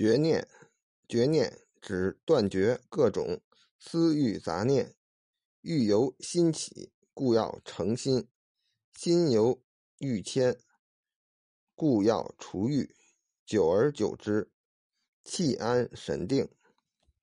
绝念绝念指断绝各种私欲杂念，欲由心起，故要诚心，心由欲迁，故要除欲，久而久之，气安神定。